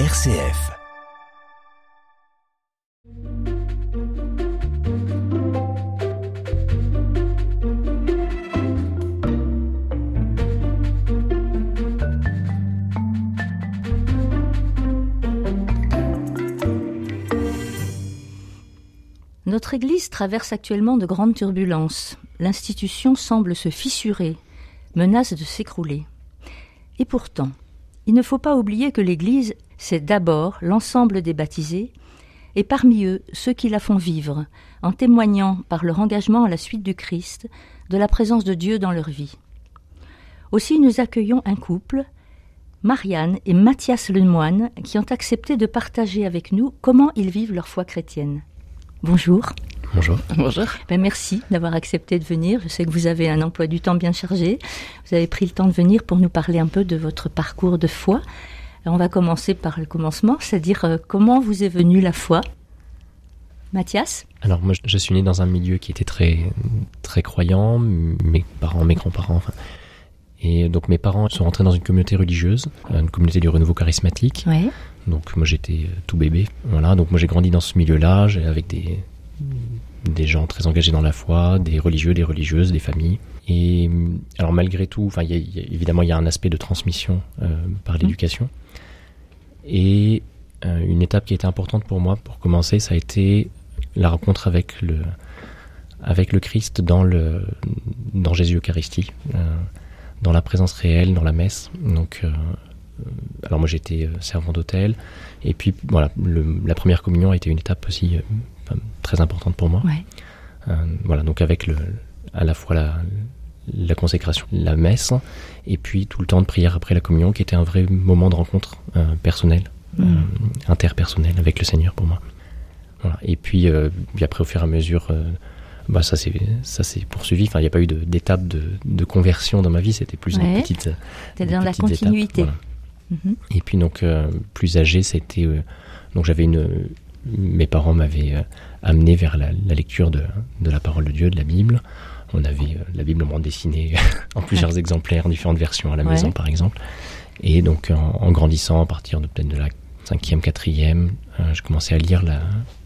RCF. Notre Église traverse actuellement de grandes turbulences. L'institution semble se fissurer, menace de s'écrouler. Et pourtant, il ne faut pas oublier que l'Église, c'est d'abord l'ensemble des baptisés, et parmi eux ceux qui la font vivre, en témoignant par leur engagement à la suite du Christ de la présence de Dieu dans leur vie. Aussi nous accueillons un couple, Marianne et Mathias Lemoine, qui ont accepté de partager avec nous comment ils vivent leur foi chrétienne. Bonjour. Bonjour. Bonjour. Ben, merci d'avoir accepté de venir. Je sais que vous avez un emploi du temps bien chargé. Vous avez pris le temps de venir pour nous parler un peu de votre parcours de foi. On va commencer par le commencement, c'est-à-dire euh, comment vous est venue la foi? Mathias? Alors moi, je suis né dans un milieu qui était très très croyant. Mes parents, mes grands-parents, enfin, et donc mes parents sont rentrés dans une communauté religieuse, une communauté du renouveau charismatique. Donc moi j'étais euh, tout bébé, voilà. Donc moi j'ai grandi dans ce milieu-là, avec des des gens très engagés dans la foi, des religieux, des religieuses, des familles. Et alors malgré tout, enfin y a- il y a- évidemment il y a un aspect de transmission euh, par l'éducation. Et euh, une étape qui a été importante pour moi pour commencer, ça a été la rencontre avec le avec le Christ dans le dans Jésus Eucharistie, euh, dans la présence réelle, dans la messe. Donc euh, alors moi j'étais servant d'hôtel et puis voilà le- la première communion a été une étape aussi euh, très importante pour moi. Ouais. Voilà donc avec le à la fois la la consécration, la messe et puis tout le temps de prière après la communion qui était un vrai moment de rencontre euh, personnelle, Mm. euh, interpersonnelle avec le Seigneur pour moi. Voilà. Et puis, euh, puis après au fur et à mesure bah ça c'est ça s'est poursuivi. Enfin, il n'y a pas eu de- d'étape de, de conversion dans ma vie. C'était plus Ouais. une petite. Des dans la étapes, continuité. Mhm. Et puis donc euh, plus âgé, c'était euh, donc j'avais une mes parents m'avaient euh, amené vers la, la lecture de, de la parole de Dieu, de la Bible. On avait euh, la Bible en bande dessinée en plusieurs exemplaires, en différentes versions à la Ouais. maison par exemple. Et donc en, en grandissant, à partir de peut-être de la cinquième, quatrième, euh, je commençais à lire la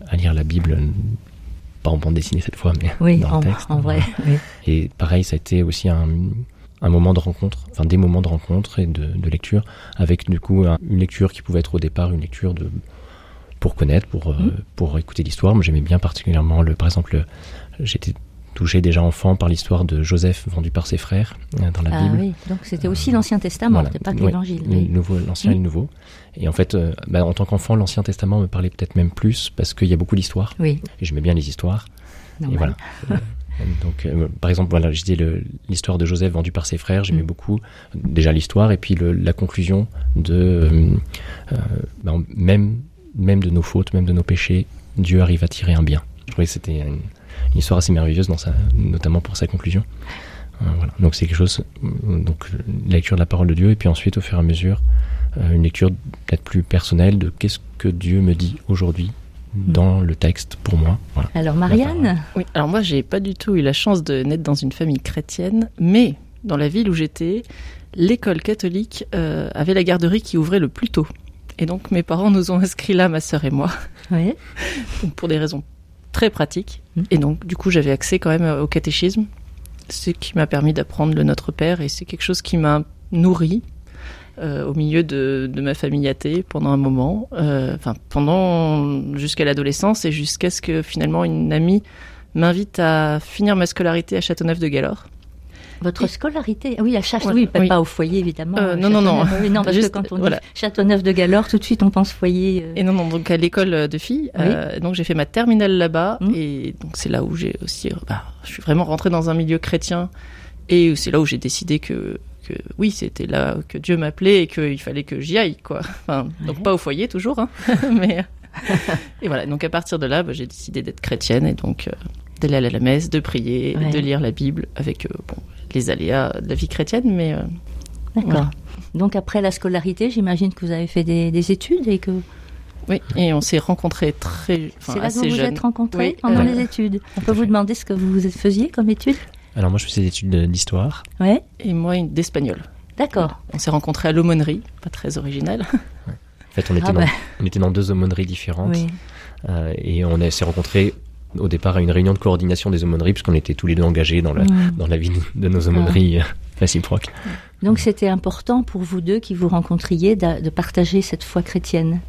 à lire la Bible, euh, pas en bande dessinée cette fois, mais Oui, dans en, le texte. en vrai. oui. Et pareil, ça a été aussi un, un moment de rencontre, enfin des moments de rencontre et de, de lecture, avec du coup un- une lecture qui pouvait être au départ une lecture de pour connaître, pour euh, Mhm. pour écouter l'histoire. Moi, j'aimais bien particulièrement le, par exemple, le- j'étais touché déjà enfant par l'histoire de Joseph vendu par ses frères euh, dans la Ah Bible. oui, donc c'était aussi l'Ancien Testament, Voilà. c'était pas que l'Évangile. oui. l'ancien et le nouveau. Et en fait, euh, bah, en tant qu'enfant, l'Ancien Testament me parlait peut-être même plus parce qu'il y a beaucoup d'histoires Oui, et j'aimais bien les histoires. Et voilà. Euh, Donc, euh, par exemple, voilà, je l'histoire de Joseph vendu par ses frères, j'aimais Mm. beaucoup euh, déjà l'histoire et puis le- la conclusion de euh, euh, ben, même même de nos fautes, même de nos péchés, Dieu arrive à tirer un bien. Je trouvais que c'était une, une histoire assez merveilleuse, dans sa, notamment pour sa conclusion. Euh, voilà. Donc c'est quelque chose, donc la lecture de la parole de Dieu et puis ensuite au fur et à mesure euh, une lecture peut-être plus personnelle de qu'est-ce que Dieu me dit aujourd'hui dans le texte pour moi. Voilà. Alors Marianne, Oui, alors moi, j'ai pas du tout eu la chance de naître dans une famille chrétienne, mais dans la ville où j'étais, l'école catholique euh, avait la garderie qui ouvrait le plus tôt. Et donc, mes parents nous ont inscrits là, ma sœur et moi, oui. donc pour des raisons très pratiques. Mm. Et donc, du coup, j'avais accès quand même euh, au catéchisme, ce qui m'a permis d'apprendre le Notre Père, et c'est quelque chose qui m'a nourri euh, au milieu de, de ma famille athée pendant un moment, euh, enfin pendant jusqu'à l'adolescence et jusqu'à ce que finalement une amie m'invite à finir ma scolarité à Châteauneuf-de-Galore. Votre scolarité, oui, à Château, Ouais, oui, pas, oui. pas au foyer évidemment. Euh, non, non, non. Châteauneuf. Oui, non, parce Juste, que quand on voilà. dit Châteauneuf de Galore, tout de suite on pense foyer. euh, Et non, non, donc à l'école de filles. Euh, donc j'ai fait ma terminale là-bas Mm. et donc c'est là où j'ai aussi, bah, je suis vraiment rentrée dans un milieu chrétien et c'est là où j'ai décidé que, que oui, c'était là que Dieu m'appelait et qu'il fallait que j'y aille, quoi. Enfin, donc pas au foyer toujours, hein, mais et voilà. Donc à partir de là, bah, j'ai décidé d'être chrétienne et donc euh, d'aller à la messe, de prier, Ouais. de lire la Bible avec euh, bon, les aléas de la vie chrétienne, mais euh, D'accord. Voilà. Donc après la scolarité, j'imagine que vous avez fait des, des études et que oui. Et on s'est rencontrés très, c'est là que vous assez vous jeunes. êtes rencontrés Oui, pendant euh, les études. On peut vous demander ce que vous faisiez comme études Alors moi je faisais des études de- d'histoire. Ouais, Et moi, une- d'espagnol. d'accord. On s'est rencontrés à l'aumônerie, pas très original. En fait, on était, Ah dans, bah. on était dans deux aumôneries différentes. Oui. Euh, et on a- s'est rencontrés au départ à une réunion de coordination des aumôneries, puisqu'on était tous les deux engagés dans la, dans la vie de nos aumôneries euh, réciproques. Donc c'était important pour vous deux qui vous rencontriez de, partager cette foi chrétienne.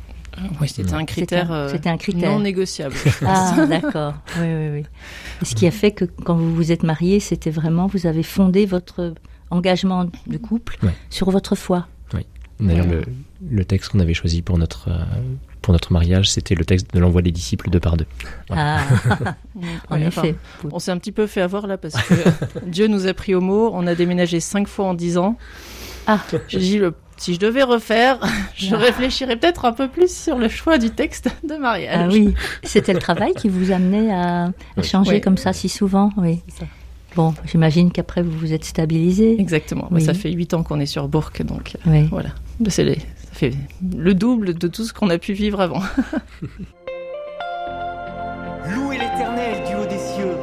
Oui, c'était un critère, C'était un- euh, c'était un critère. non négociable. Ah, d'accord. Oui, oui, oui. Et ce qui a fait que quand vous vous êtes mariés, c'était vraiment, vous avez fondé votre engagement de couple Ouais. sur votre foi. D'ailleurs, Ouais. le, le texte qu'on avait choisi pour notre, euh, pour notre mariage, c'était le texte de l'envoi des disciples deux par deux. Ah, en Ouais, enfin, effet. On s'est un petit peu fait avoir là parce que Dieu nous a pris au mot. On a déménagé cinq fois en dix ans. Ah, J'ai dit, le- si je devais refaire, je Ah. réfléchirais peut-être un peu plus sur le choix du texte de mariage. ah oui. C'était le travail qui vous amenait à, Oui. changer Oui. comme ça si souvent, oui. Ça. Bon, j'imagine qu'après vous vous êtes stabilisé. Exactement. Bah, Oui. ça fait huit ans qu'on est sur Bourg, donc euh, Oui. voilà. Bah, c'est les- le double de tout ce qu'on a pu vivre avant. Louez l'éternel du haut des cieux,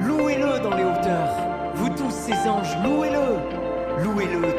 louez-le dans les hauteurs, vous tous ces anges, louez-le, louez-le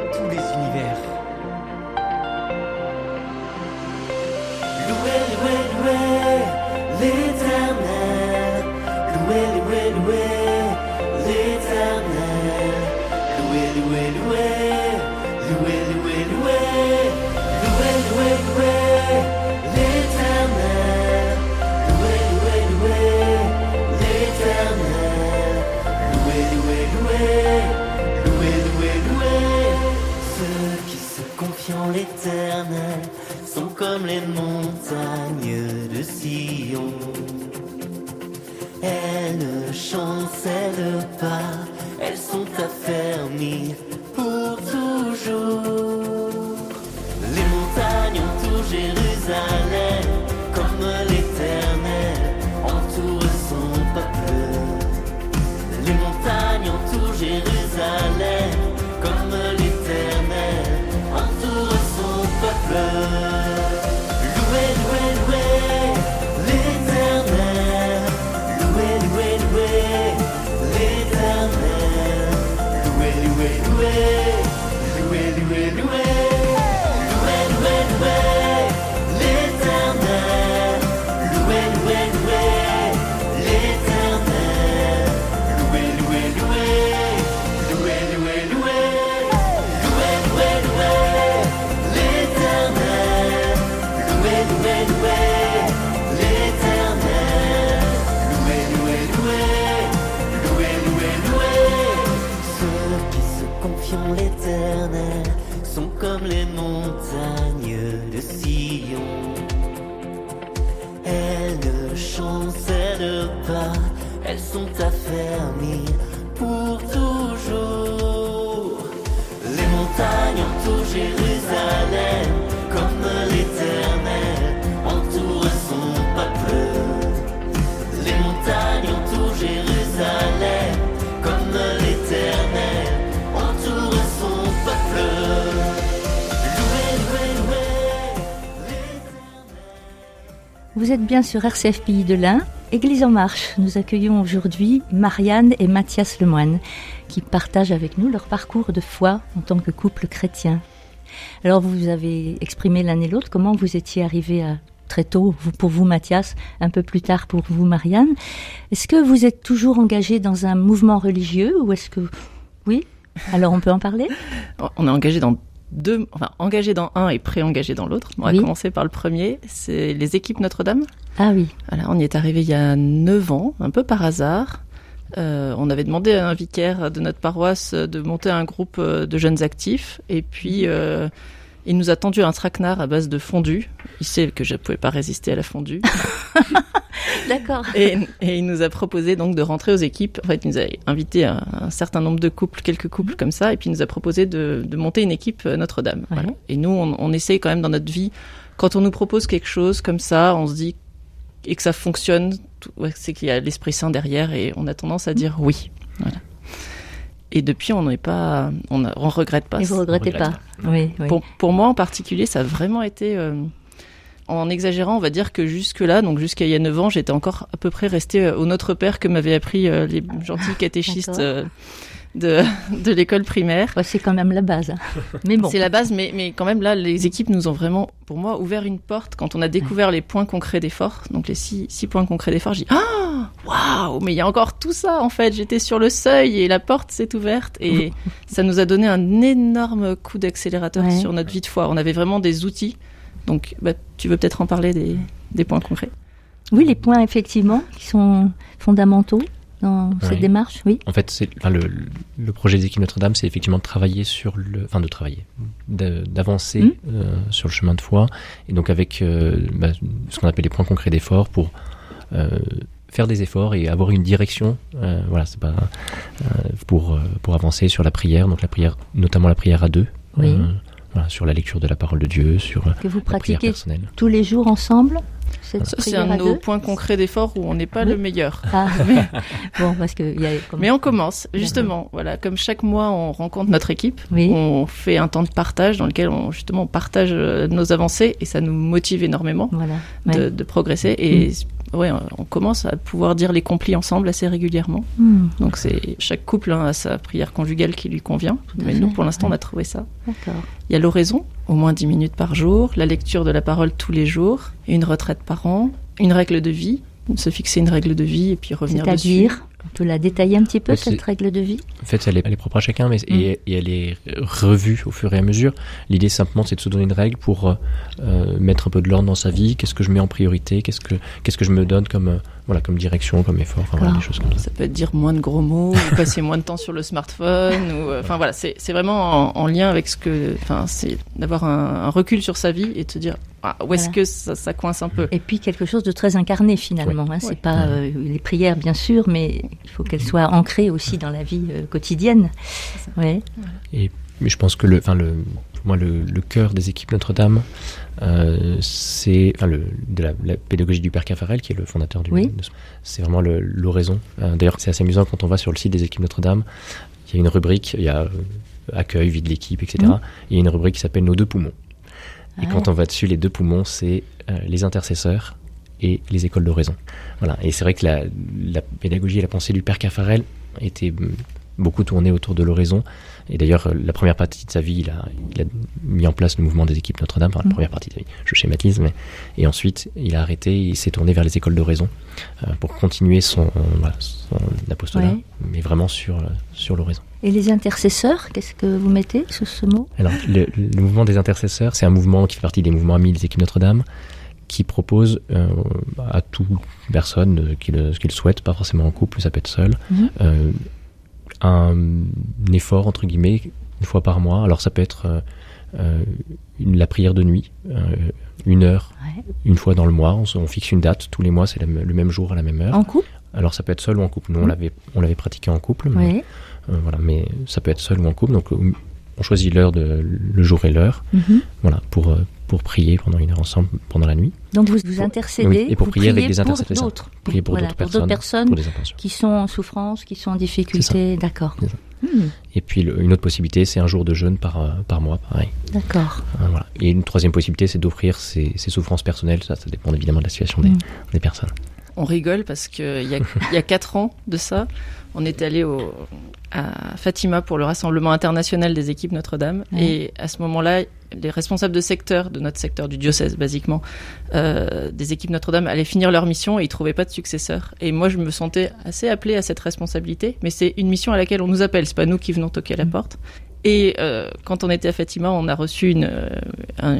Vous êtes bien sur RCF Pays de l'Ain, Église en marche. Nous accueillons aujourd'hui Marianne et Mathias Lemoine qui partagent avec nous leur parcours de foi en tant que couple chrétien. Alors vous avez exprimé l'un et l'autre comment vous étiez arrivés à très tôt, pour vous Mathias, un peu plus tard pour vous Marianne. Est-ce que vous êtes toujours engagé dans un mouvement religieux ou est-ce que... Oui? Alors on peut en parler? On est engagé dans deux, enfin engagé dans un et pré-engagé dans l'autre. On va Oui. commencer par le premier, c'est les équipes Notre-Dame. Ah oui, Voilà, on y est arrivé il y a 9 ans, un peu par hasard. Euh, on avait demandé à un vicaire de notre paroisse de monter un groupe euh, de jeunes actifs et puis euh, il nous a tendu un traquenard à base de fondue. Il sait que je ne pouvais pas résister à la fondue d'accord. et, et il nous a proposé donc de rentrer aux équipes. En fait, il nous a invité un, un certain nombre de couples, quelques couples comme ça, et puis il nous a proposé de, de monter une équipe euh, Notre-Dame. Ouais. Voilà. Et nous, on, on essaye quand même dans notre vie, quand on nous propose quelque chose comme ça, on se dit et que ça fonctionne, c'est qu'il y a l'Esprit Saint derrière, et on a tendance à dire oui. Voilà. Et depuis, on n'est pas, on, a- on regrette pas. Et vous regrettez regrette pas Oui, oui. Pour, pour moi en particulier, ça a vraiment été. euh, en exagérant, on va dire que jusque-là, donc jusqu'à il y a 9 ans, j'étais encore à peu près restée euh, au Notre Père que m'avaient appris euh, les gentils catéchistes D'accord. euh, de, de l'école primaire. Ouais, c'est quand même la base. hein. Mais bon. C'est la base, mais, mais quand même là, les équipes nous ont vraiment, pour moi, ouvert une porte quand on a découvert les points concrets d'effort. Donc les six, six points concrets d'effort, j'ai dit ah waouh, mais il y a encore tout ça en fait. J'étais sur le seuil et la porte s'est ouverte et ça nous a donné un énorme coup d'accélérateur Ouais. sur notre vie de foi. On avait vraiment des outils. Donc bah, tu veux peut-être en parler des, des points concrets. Oui, les points effectivement qui sont fondamentaux dans cette démarche, oui. En fait, c'est, enfin, le, le projet des équipes Notre-Dame, c'est effectivement de travailler sur le, enfin de travailler, d'avancer Mhm. euh, sur le chemin de foi, et donc avec euh, bah, ce qu'on appelle les points concrets d'effort pour euh, faire des efforts et avoir une direction. voilà, c'est pas pour pour avancer sur la prière, donc la prière, notamment la prière à deux. Oui. voilà, sur la lecture de la parole de Dieu, sur Que vous la prière pratiquez personnelle. tous les jours ensemble cette Ça, c'est un de nos points concrets d'effort où on n'est pas Oui. le meilleur. Ah, bon, parce que il y a comme- Mais on commence, justement. Voilà, comme chaque mois, on rencontre notre équipe. Oui. On fait un temps de partage dans lequel on, justement, on partage euh, nos avancées et ça nous motive énormément voilà. de, Ouais. de progresser. Et ouais, on commence à pouvoir dire les complis ensemble assez régulièrement. Hmm, Donc c'est chaque couple hein, a sa prière conjugale qui lui convient. Mais nous, pour l'instant, ouais. on a trouvé ça. Il y a l'oraison, au moins 10 minutes par jour, la lecture de la parole tous les jours, une retraite par an, une règle de vie, se fixer une règle de vie et puis revenir dessus. C'est-à-dire, on peut la détailler un petit peu Ouais, cette règle de vie? En fait, elle est, elle est propre à chacun, mais Mm. et, et elle est revue au fur et à mesure. L'idée simplement, c'est de se donner une règle pour euh, euh, mettre un peu de l'ordre dans sa vie. Qu'est-ce que je mets en priorité? Qu'est-ce que qu'est-ce que je me donne comme voilà comme direction, comme effort Enfin voilà, des choses comme ça. Ça peut être dire moins de gros mots, ou passer moins de temps sur le smartphone, ou euh, enfin voilà, c'est c'est vraiment en, en lien avec ce que, enfin c'est d'avoir un, un recul sur sa vie et de se dire ah, où est-ce Voilà. que ça, ça coince un peu. Et puis quelque chose de très incarné finalement. Hein. C'est Ouais. pas euh, les prières bien sûr, mais il faut qu'elles soient ancrées aussi dans la vie euh, quotidienne. Ouais. Mais je pense que le, enfin le, moi, le, le cœur des équipes Notre-Dame, euh, c'est, enfin le, de la, la pédagogie du père Caffarel, qui est le fondateur du, Oui. c'est vraiment l'oraison. Euh, D'ailleurs, c'est assez amusant quand on va sur le site des équipes Notre-Dame. Il y a une rubrique, il y a euh, accueil, vie de l'équipe, etc. Mhm. Il y a une rubrique qui s'appelle nos deux poumons. Et Ah. quand on va dessus, les deux poumons, c'est euh, les intercesseurs et les écoles d'oraison. Voilà. Et c'est vrai que la, la pédagogie et la pensée du père Caffarel était mm, beaucoup tournée autour de l'oraison. Et d'ailleurs, euh, la première partie de sa vie, il a, il a mis en place le mouvement des équipes Notre-Dame. Enfin, la Mhm. première partie de sa vie, je schématise. Mais... Et ensuite, il a arrêté il s'est tourné vers les écoles d'oraison euh, pour continuer son, euh, voilà, son apostolat, Ouais. mais vraiment sur, sur l'oraison. Et les intercesseurs, qu'est-ce que vous mettez sous ce mot? Alors, le, le mouvement des intercesseurs, c'est un mouvement qui fait partie des mouvements amis des équipes Notre-Dame, qui propose euh, à toute personne qui, le, qui le souhaite, pas forcément en couple, ça peut être seul, Mhm. Un effort, entre guillemets, une fois par mois. Alors, ça peut être euh, euh, une- la prière de nuit, euh, une heure, Ouais. une fois dans le mois. On, fixe une date, tous les mois, c'est le même jour à la même heure. En couple? Alors, ça peut être seul ou en couple. Nous, on Mhm. l'avait on l'avait pratiqué en couple, mais euh, voilà, mais ça peut être seul ou en couple. Donc, on choisit l'heure, de, le jour et l'heure, Mhm. voilà, pour, pour prier pendant une heure ensemble pendant la nuit. Donc vous vous Pour- intercédez oui, et pour vous prier avec des pour intercesseurs. d'autres. Prier pour Voilà, d'autres pour personnes, personnes pour des intentions. qui sont en souffrance, qui sont en difficulté. D'accord. Hmm, Et puis, le- une autre possibilité, c'est un jour de jeûne par, euh, par mois, pareil. D'accord. Euh, voilà. Et une troisième possibilité, c'est d'offrir ses, ses souffrances personnelles. Ça, ça dépend évidemment de la situation des, Mm. des personnes. On rigole parce que il y a, il y a quatre ans de ça, on est allé au, à Fatima pour le rassemblement international des équipes Notre-Dame. Ouais. Et à ce moment-là, les responsables de secteur, de notre secteur du diocèse, basiquement, euh, des équipes Notre-Dame allaient finir leur mission et ils trouvaient pas de successeur. Et moi, je me sentais assez appelée à cette responsabilité, mais c'est une mission à laquelle on nous appelle. C'est pas nous qui venons toquer à la Mm. porte. Et euh, quand on était à Fatima, on a reçu une, euh,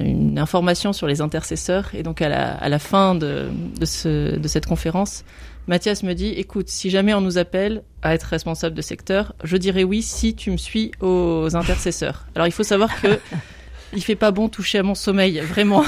une information sur les intercesseurs. Et donc à la, à la fin de, de, ce, de cette conférence, Mathias me dit, écoute, si jamais on nous appelle à être responsable de secteur, je dirais oui si tu me suis aux intercesseurs. Alors il faut savoir que il fait pas bon toucher à mon sommeil, vraiment.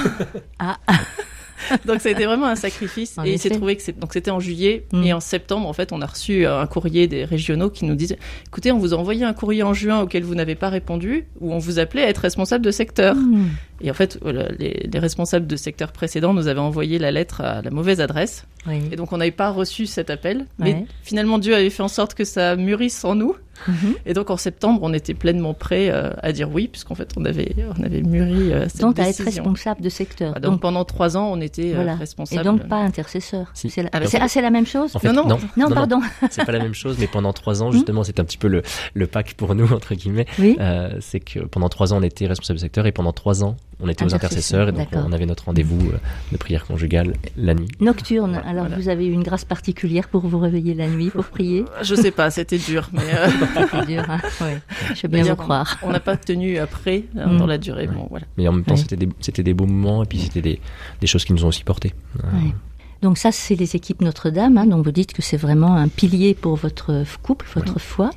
Ah. donc ça a été vraiment un sacrifice. En et il s'est trouvé que donc c'était en juillet Mm. et en septembre en fait on a reçu un courrier des régionaux qui nous disaient, écoutez, on vous a envoyé un courrier en juin auquel vous n'avez pas répondu où on vous appelait à être responsable de secteur. Hmm, Et en fait, les, les responsables de secteur précédent nous avaient envoyé la lettre à la mauvaise adresse. oui. Et donc, on n'avait pas reçu cet appel. Mais Ouais. finalement, Dieu avait fait en sorte que ça mûrisse en nous. Mhm. Et donc en septembre, on était pleinement prêt euh, à dire oui, puisqu'en fait, on avait, on avait mûri euh, cette Donc à être décision. responsable de secteur. Ah, donc, donc, pendant trois ans, on était euh, voilà. responsable. Et donc pas intercesseur. Si. C'est la... Ah, c'est- c'est la même chose En fait, Non, non. Non, pardon. c'est pas la même chose, mais pendant trois ans, justement, c'est un petit peu le, le pack pour nous, entre guillemets. Oui. Euh, c'est que pendant trois ans, on était responsable du secteur et pendant trois ans, on était aux Intercesseur, intercesseurs et donc on avait notre rendez-vous euh, de prière conjugale la nuit. Nocturne. Voilà, Alors voilà. vous avez eu une grâce particulière pour vous réveiller la nuit pour prier. Je sais pas, c'était dur, mais euh, C'est dur. Hein ouais. Je veux bien vous croire. on n'a pas tenu après euh, Mm. dans la durée. Ouais. Bon, voilà. Mais en même temps, Ouais. c'était des, c'était des beaux moments et puis c'était des, des choses qui nous ont aussi portés. Euh, Ouais. Donc ça, c'est les équipes Notre-Dame. Hein, dont vous dites que c'est vraiment un pilier pour votre couple, votre foi.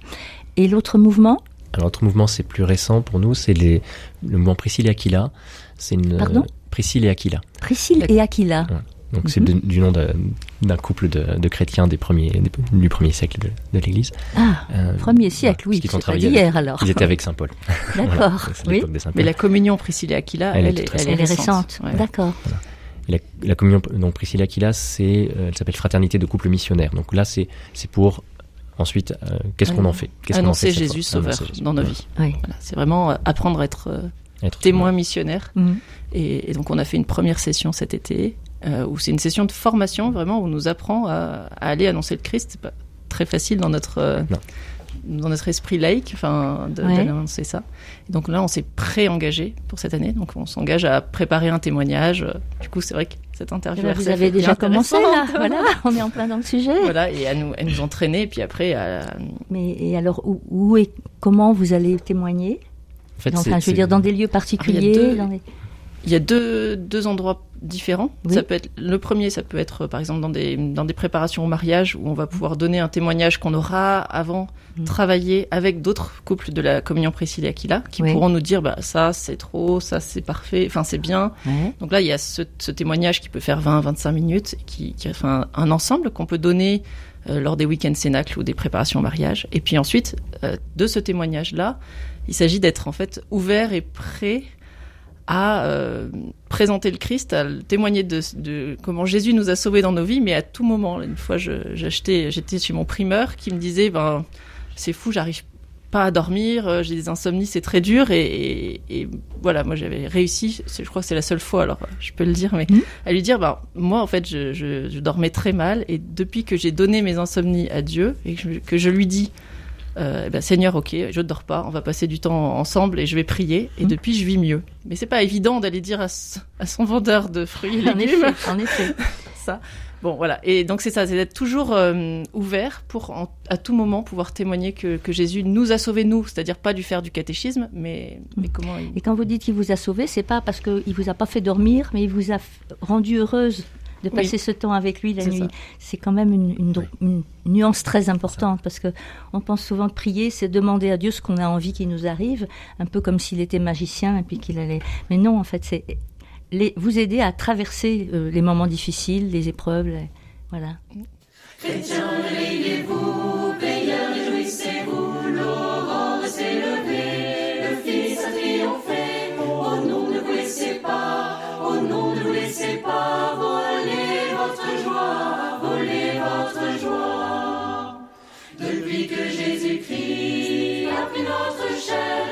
Et l'autre mouvement? Alors, l'autre mouvement, c'est plus récent pour nous, c'est les, le mouvement Priscille et Aquila. C'est une, Pardon? Priscille et Aquila. Priscille et Aquila. Donc, c'est Mhm. de- du nom de- d'un couple de, de chrétiens des premiers, des- du premier siècle de, de l'Église. Ah, Euh, premier siècle, oui. C'est ont pas travaillé d'hier avec- alors. Ils étaient avec Saint Paul. Voilà, D'accord. c'est oui. Mais la communion Priscilla et Aquila, Elle elle, est elle récente. Elle est récente. Ouais. D'accord. La, la communion, donc Priscille et Aquila, c'est, euh, elle s'appelle Fraternité de couple missionnaire. Donc là, c'est, c'est pour ensuite, euh, qu'est-ce qu'on en fait Annoncer Jésus sauveur Jésus. dans nos Voilà. vies. Oui. Voilà, c'est vraiment euh, apprendre à être euh, Être témoin missionnaire. Mhm. Et, et donc on a fait une première session cet été, euh, où c'est une session de formation vraiment où on nous apprend à, à aller annoncer le Christ. C'est pas très facile dans notre euh, Non. Dans notre esprit laïque, enfin, Ouais. d'annoncer ça. Et donc là, on s'est pré-engagé pour cette année. Donc on s'engage à préparer un témoignage. Du coup, c'est vrai que cette interview. Ben, vous avez est déjà commencé là. Voilà, on est en plein dans le sujet. Voilà, et à nous, à nous entraîner, et puis après, à, Mais et alors où, où et comment vous allez témoigner? En fait, Enfin, je veux dire dans des lieux particuliers. deux- dans des- Il y a deux, deux endroits différents. Oui. Ça peut être le premier, ça peut être par exemple dans des dans des préparations au mariage où on va pouvoir donner un témoignage qu'on aura avant Mm. travaillé avec d'autres couples de la communion Priscilla et Aquila qui Oui. pourront nous dire bah ça c'est trop, ça c'est parfait, enfin c'est bien. Donc là il y a ce, ce témoignage qui peut faire 20-25 minutes qui qui fait un, un ensemble qu'on peut donner euh, lors des week-ends cénacles ou des préparations au mariage. Et puis ensuite euh, de ce témoignage là, il s'agit d'être en fait ouvert et prêt à euh, présenter le Christ, à témoigner de, de comment Jésus nous a sauvés dans nos vies, mais à tout moment. Une fois, j'achetais, j'étais chez mon primeur qui me disait, ben, c'est fou, j'arrive pas à dormir, euh, j'ai des insomnies, c'est très dur, et, et- et voilà, moi j'avais réussi, je crois que c'est la seule fois, alors euh, je peux le dire, mais Mhm. à lui dire, ben, moi en fait, je, je- je dormais très mal, et depuis que j'ai donné mes insomnies à Dieu, et que je, que je lui dis, euh, eh ben, Seigneur, ok, je ne dors pas, on va passer du temps ensemble et je vais prier. Et Mhm. depuis, je vis mieux. Mais c'est pas évident d'aller dire à, son vendeur de fruits et En légumes effet, en effet. ça. Bon, voilà. Et donc c'est ça, c'est d'être toujours euh, ouvert pour en- à tout moment pouvoir témoigner que, que Jésus nous a sauvés nous, c'est-à-dire pas du faire du catéchisme, mais, mais comment il... Et quand vous dites qu'il vous a sauvé, c'est pas parce qu'il vous a pas fait dormir, mais il vous a rendu heureuse de Oui. passer ce temps avec lui la C'est nuit. C'est quand même une, une dro- une nuance très importante parce que on pense souvent que prier, c'est demander à Dieu ce qu'on a envie qu'il nous arrive, un peu comme s'il était magicien et puis qu'il allait. Mais non, en fait, c'est les, vous aider à traverser euh, les moments difficiles, les épreuves. les- Voilà. Jerusalem.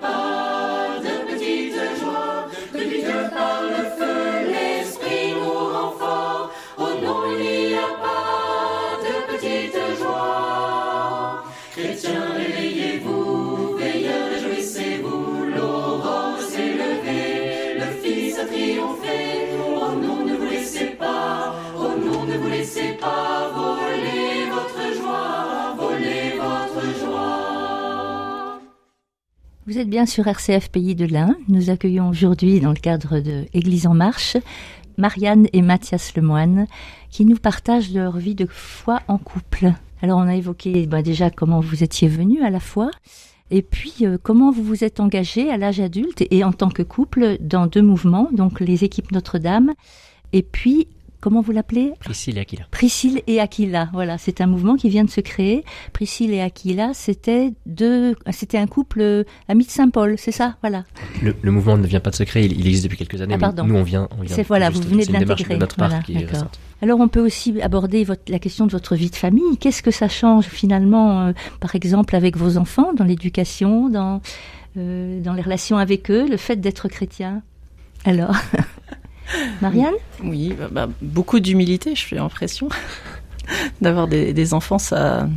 par Vous êtes bien sur RCF Pays de l'Ain. Nous accueillons aujourd'hui, dans le cadre de Église en marche, Marianne et Mathias Lemoine, qui nous partagent leur vie de foi en couple. Alors, on a évoqué bah, déjà comment vous étiez venus à la foi, et puis euh, comment vous vous êtes engagés à l'âge adulte et en tant que couple dans deux mouvements, donc les équipes Notre-Dame, et puis comment vous l'appelez Priscille et Aquila. Priscille et Aquila, voilà, c'est un mouvement qui vient de se créer. Priscille et Aquila, c'était deux, c'était un couple euh, ami de Saint-Paul, c'est ça, voilà. Le, le mouvement ne vient pas de se créer, il, il existe depuis quelques années, Ah, mais nous on vient, on vient C'est voilà, juste- vous venez de l'intégrer. de notre part Voilà. Alors on peut aussi aborder votre, la question de votre vie de famille. Qu'est-ce que ça change finalement, euh, par exemple, avec vos enfants, dans l'éducation, dans, euh, dans les relations avec eux, le fait d'être chrétien? Alors, Marianne Oui, bah, bah, beaucoup d'humilité, je fais l'impression. D'avoir des, des enfants, ça,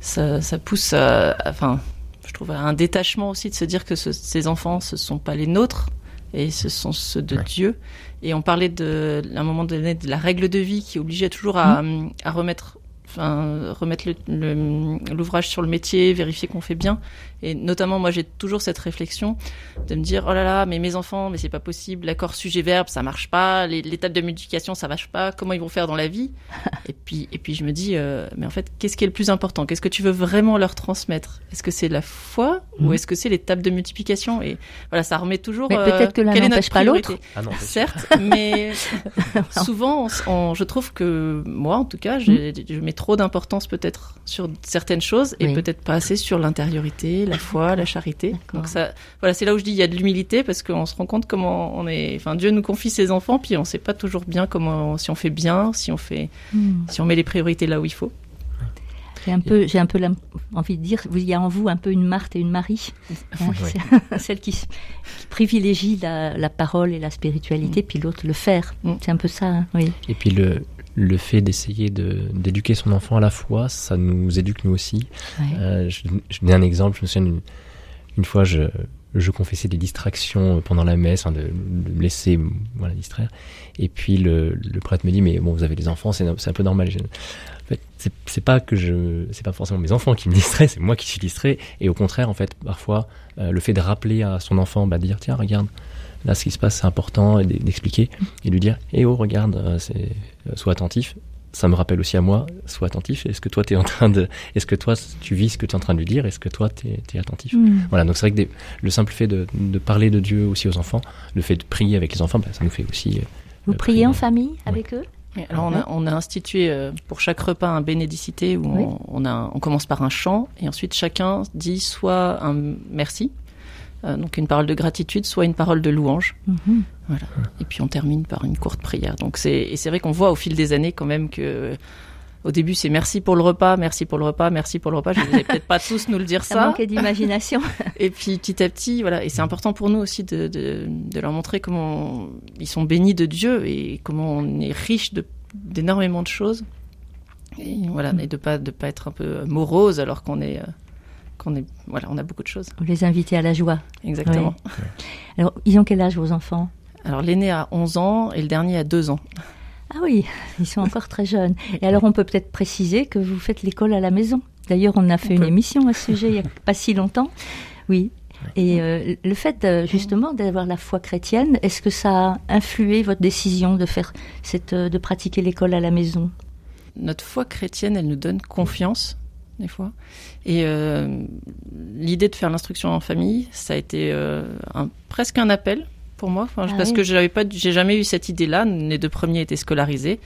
ça, ça pousse à, à- enfin, je trouve à un détachement aussi de se dire que ce- ces enfants, ce sont pas les nôtres et ce sont ceux de Ouais. Dieu. Et on parlait de, à un moment donné de la règle de vie qui obligeait toujours à, à remettre, enfin, remettre le- le- l'ouvrage sur le métier, vérifier qu'on fait bien. Et notamment, moi, j'ai toujours cette réflexion de me dire, oh là là, mais mes enfants, mais c'est pas possible, l'accord sujet-verbe, ça marche pas, l'étape de multiplication, ça marche pas, comment ils vont faire dans la vie? Et puis, et puis je me dis, euh, mais en fait, qu'est-ce qui est le plus important? Qu'est-ce que tu veux vraiment leur transmettre? Est-ce que c'est la foi ou Mhm. est-ce que c'est l'étape de multiplication? Et voilà, ça remet toujours. Mais euh, peut-être que l'un quelle est n'empêche notre pas l'autre. priorité Ah Certes, mais souvent, on s- on- je trouve que moi, en tout cas, j'ai- je mets trop d'importance peut-être sur certaines choses et Oui. peut-être pas assez sur l'intériorité, la foi, la charité. Donc ça, voilà, c'est là où je dis il y a de l'humilité parce qu'on se rend compte comment on est. Enfin, Dieu nous confie ses enfants, puis on sait pas toujours bien comment, si on fait bien, si on fait, Hmm. si on met les priorités là où il faut. J'ai un peu, j'ai un peu la- envie de dire, il y a en vous un peu une Marthe et une Marie, hein, celle qui, privilégie la, la parole et la spiritualité, puis l'autre le faire. Mm. C'est un peu ça, hein, oui. Et puis le, le fait d'essayer de- d'éduquer son enfant à la fois, ça nous éduque nous aussi. Ouais. Euh, je, je donne un exemple, je me souviens une, une fois, je, je confessais des distractions pendant la messe, hein, de, de me laisser voilà, distraire. Et puis le, le prêtre me dit, mais bon, vous avez des enfants, c'est un peu normal. Je- en fait, c'est- c'est pas que je, c'est pas forcément mes enfants qui me distraient, c'est moi qui suis distrait. Et au contraire, en fait, parfois, euh, le fait de rappeler à son enfant, bah, de dire, tiens, regarde, là, ce qui se passe, c'est important, d'expliquer, et de lui dire, eh oh, regarde, euh, c'est, euh, sois attentif. Ça me rappelle aussi à moi, sois attentif. Est-ce que toi, tu es en train de, est-ce que toi, tu vis ce que tu es en train de lui dire? Est-ce que toi, tu es, attentif? Mm. Voilà, donc c'est vrai que des- le simple fait de, de parler de Dieu aussi aux enfants, le fait de prier avec les enfants, bah, ça nous fait aussi. euh, Vous euh, priez prier. en famille avec eux? Alors on a, on a institué pour chaque repas un bénédicité où Oui. on, on, a, on commence par un chant et ensuite chacun dit soit un merci, euh, donc une parole de gratitude, soit une parole de louange. Mhm. Voilà. Et puis on termine par une courte prière. Donc c'est et c'est vrai qu'on voit au fil des années quand même que euh, au début c'est merci pour le repas, merci pour le repas, merci pour le repas. Je vais peut-être pas tous nous le dire Ça, manquait d'imagination. Et puis petit à petit, voilà, et c'est important pour nous aussi de, de, de leur montrer comment ils sont bénis de Dieu et comment on est riche d'énormément de choses. Et voilà, et de pas de pas être un peu morose alors qu'on est euh, qu'on est voilà, on a beaucoup de choses. Vous les invitez à la joie. Exactement. Alors, ils ont quel âge vos enfants? Alors l'aîné a 11 ans et le dernier a 2 ans. Ah oui, ils sont encore très jeunes. Et alors, on peut peut-être préciser que vous faites l'école à la maison. D'ailleurs, on a fait On une peut. émission à ce sujet il n'y a pas si longtemps. Oui. Et euh, le fait euh, justement d'avoir la foi chrétienne, est-ce que ça a influé votre décision de faire cette, euh, de pratiquer l'école à la maison? Notre foi chrétienne, elle nous donne confiance des fois. Et euh, l'idée de faire l'instruction en famille, ça a été euh, un, presque un appel pour moi, enfin, Ah parce oui. que j'avais pas, j'ai jamais eu cette idée-là. Les deux premiers étaient scolarisés.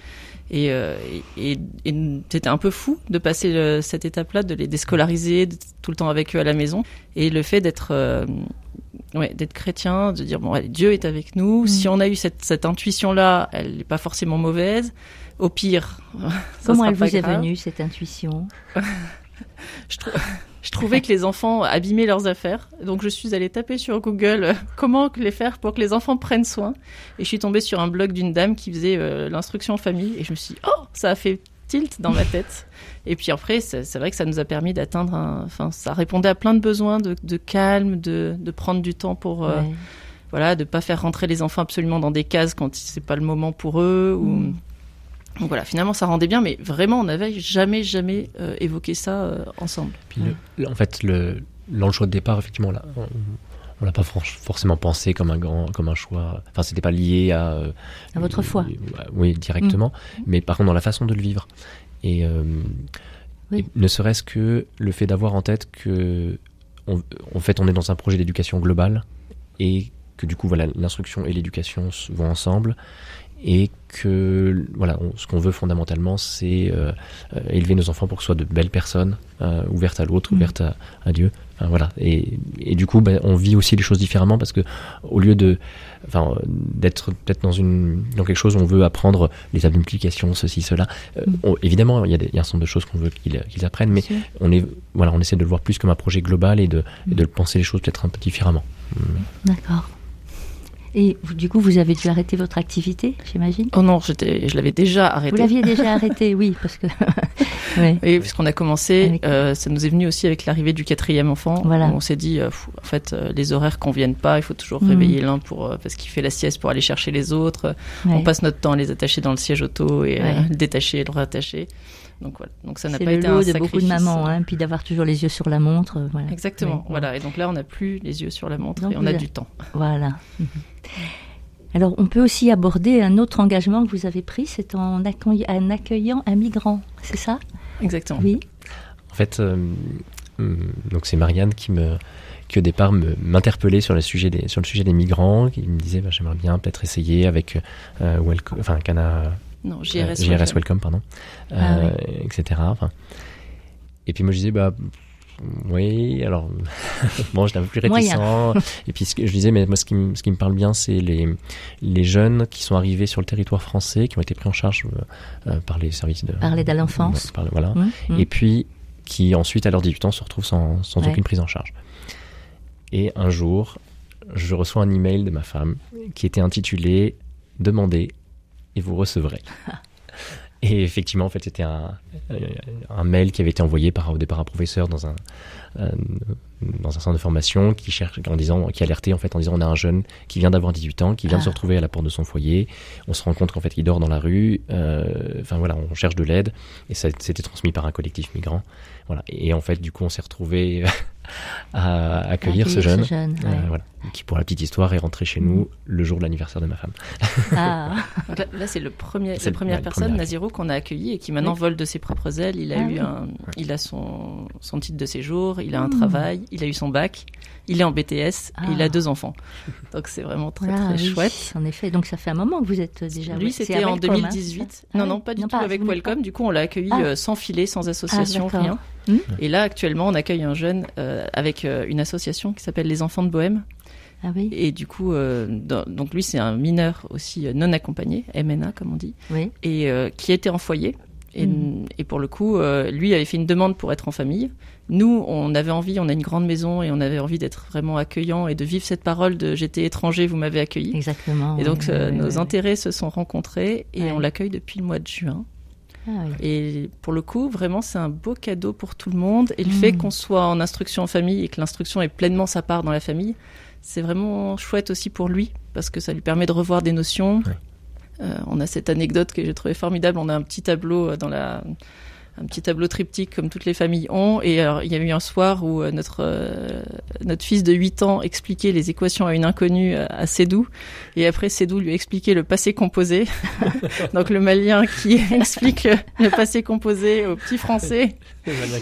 Et, euh, et, et- et c'était un peu fou de passer le- cette étape-là, de les déscolariser, tout le temps avec eux à la maison. Et le fait d'être euh, ouais, d'être chrétien, de dire bon, allez, Dieu est avec nous. Mm. Si on a eu cette, cette intuition-là, elle n'est pas forcément mauvaise. Au pire, ça Comment sera elle pas vous est grave. venue, cette intuition? je, trou- je trouvais que les enfants abîmaient leurs affaires. Donc je suis allée taper sur Google euh, comment les faire pour que les enfants prennent soin. Et je suis tombée sur un blog d'une dame qui faisait euh, l'instruction en famille. Et je me suis dit, oh, ça a fait tilt dans ma tête. Et puis après, c'est vrai que ça nous a permis d'atteindre un... Enfin, ça répondait à plein de besoins de, de calme, de, de prendre du temps pour... euh, Ouais. Voilà, de pas faire rentrer les enfants absolument dans des cases quand c'est pas le moment pour eux. Ou... Mm. Donc voilà, finalement ça rendait bien, mais vraiment on n'avait jamais, jamais euh, évoqué ça euh, ensemble. Puis le- le- en fait, le, dans le choix de départ, effectivement, là, on, on l'a pas forcément pensé comme un grand, comme un choix. Enfin, c'était pas lié à. euh, À votre foi. euh, Oui, directement. Mais par contre, dans la façon de le vivre. Et, euh, Oui. et ne serait-ce que le fait d'avoir en tête que, on- en fait, on est dans un projet d'éducation globale et que du coup, voilà, l'instruction et l'éducation vont ensemble. Et que voilà, on- ce qu'on veut fondamentalement, c'est euh, euh, élever nos enfants pour que ce soit de belles personnes, euh, ouvertes à l'autre, Mm. ouvertes à, à Dieu. Enfin, voilà. Et, et du coup, ben, on vit aussi les choses différemment parce que au lieu de, enfin, d'être peut-être dans une, dans quelque chose où on veut apprendre les tables multiplication, ceci, cela. euh, Mm. on- évidemment, il y, a des- il y a un certain nombre de choses qu'on veut qu'ils qu'ils apprennent, mais on est, voilà, on essaie de le voir plus comme un projet global et de, Mm. et de penser les choses peut-être un peu différemment. D'accord. Et du coup, vous avez dû arrêter votre activité, j'imagine Oh non, je l'avais déjà arrêté. Vous l'aviez déjà arrêté, oui, parce que. Oui, puisqu'on a commencé, Avec- euh, ça nous est venu aussi avec l'arrivée du quatrième enfant. Voilà. On s'est dit, euh, en fait, euh, les horaires conviennent pas. Il faut toujours Mhm. réveiller l'un pour euh, parce qu'il fait la sieste pour aller chercher les autres. Ouais. On passe notre temps à les attacher dans le siège auto et Ouais. le détacher et le rattacher. Donc voilà. Donc ça n'a pas le été lot un de sacrifice. beaucoup de mamans, hein, puis d'avoir toujours les yeux sur la montre. euh, Voilà. Exactement. Voilà. Et donc là, on n'a plus les yeux sur la montre Donc et on a du temps. Voilà. Alors, on peut aussi aborder un autre engagement que vous avez pris, c'est en, accueil- en accueillant un migrant, c'est ça? Exactement. Oui. En fait, euh, donc c'est Marianne qui me qui au départ me- m'interpellait sur le sujet des sur le sujet des migrants, qui me disait bah, j'aimerais bien peut-être essayer avec euh, Welco- enfin Cana Non, euh, JRS. JRS Welcome. Welcome pardon, Ah euh, etc. Enfin, et puis moi je disais bah oui alors bon j'étais un peu plus réticent et puis ce que je disais mais moi ce qui, me- ce qui me parle bien c'est les les jeunes qui sont arrivés sur le territoire français qui ont été pris en charge euh, par les services de Par l'aide à l'enfance. par- voilà Hum, hum. et puis qui ensuite à leurs 18 ans se retrouvent sans, sans Ouais. aucune prise en charge. Et un jour, je reçois un email de ma femme qui était intitulé Demandez et vous recevrez. Et effectivement, en fait, c'était un, un mail qui avait été envoyé par au départ un professeur dans un, un- dans un centre de formation qui cherche en disant qui alertait en fait en disant on a un jeune qui vient d'avoir 18 ans qui vient de Ah. se retrouver à la porte de son foyer. On se rend compte qu'en fait il dort dans la rue. Euh, enfin voilà on cherche de l'aide. Et ça c'était transmis par un collectif migrant. Voilà. Et en fait du coup on s'est retrouvé à accueillir, ce jeune, ouais. euh, voilà, qui pour la petite histoire est rentré chez nous le jour de l'anniversaire de ma femme Ah, Là, là, c'est le premier, la première personne. Naziro, qu'on a accueilli et qui maintenant Oui. vole de ses propres ailes. Il a Ah eu oui. un, il a son, son titre de séjour, il a un Hmm. travail, il a eu son bac, il est en BTS Ah. et il a deux enfants. Donc c'est vraiment très voilà, très oui, chouette. En effet, donc ça fait un moment que vous êtes déjà. Lui, c'était en Welcome, hein, 2018. c'est ça Ah non, non, pas du tout pas- avec Welcome. Du coup, on l'a accueilli Ah. euh, sans filet, sans association, rien. Hmm. Et là, actuellement, on accueille un jeune euh, avec euh, une association qui s'appelle Les Enfants de Bohème. Ah oui, Et du coup, euh, dans- donc lui, c'est un mineur aussi euh, non accompagné, MNA comme on dit. oui. et euh, qui était en foyer. Et, et pour le coup, euh, lui avait fait une demande pour être en famille. Nous, on avait envie, on a une grande maison et on avait envie d'être vraiment accueillant et de vivre cette parole de j'étais étranger, vous m'avez accueilli. Exactement. Et donc, oui, euh, oui, nos oui, oui. intérêts se sont rencontrés et on l'accueille depuis le mois de juin. Ah oui. Et pour le coup, vraiment, c'est un beau cadeau pour tout le monde. Et le fait qu'on soit en instruction en famille et que l'instruction est pleinement sa part dans la famille, c'est vraiment chouette aussi pour lui parce que ça lui permet de revoir des notions. Ouais. Euh, on a cette anecdote que j'ai trouvé formidable. On a un petit tableau euh, dans la un petit tableau triptyque comme toutes les familles ont. Et alors, il y a eu un soir où euh, notre euh, notre fils de 8 ans expliquait les équations à une inconnue euh, à Sédou. Et après, Sédou lui expliquait le passé composé. Donc le malien qui explique le, passé composé au petit français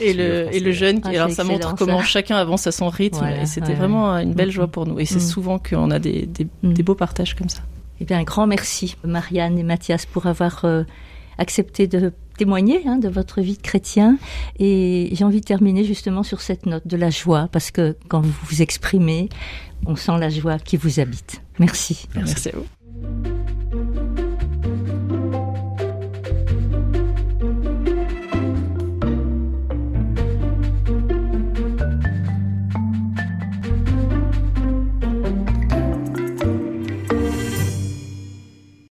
et le, et le jeune. Qui, Ah, alors ça montre comment ça. chacun avance à son rythme. Voilà, et c'était ouais, vraiment une belle Mhm. joie pour nous. Et c'est Mhm. souvent qu'on a des, des, des beaux partages comme ça. Eh bien, un grand merci, Marianne et Mathias, pour avoir euh, accepté de témoigner hein, de votre vie de chrétien. Et j'ai envie de terminer justement sur cette note de la joie, parce que quand vous vous exprimez, on sent la joie qui vous habite. Merci. Merci à vous.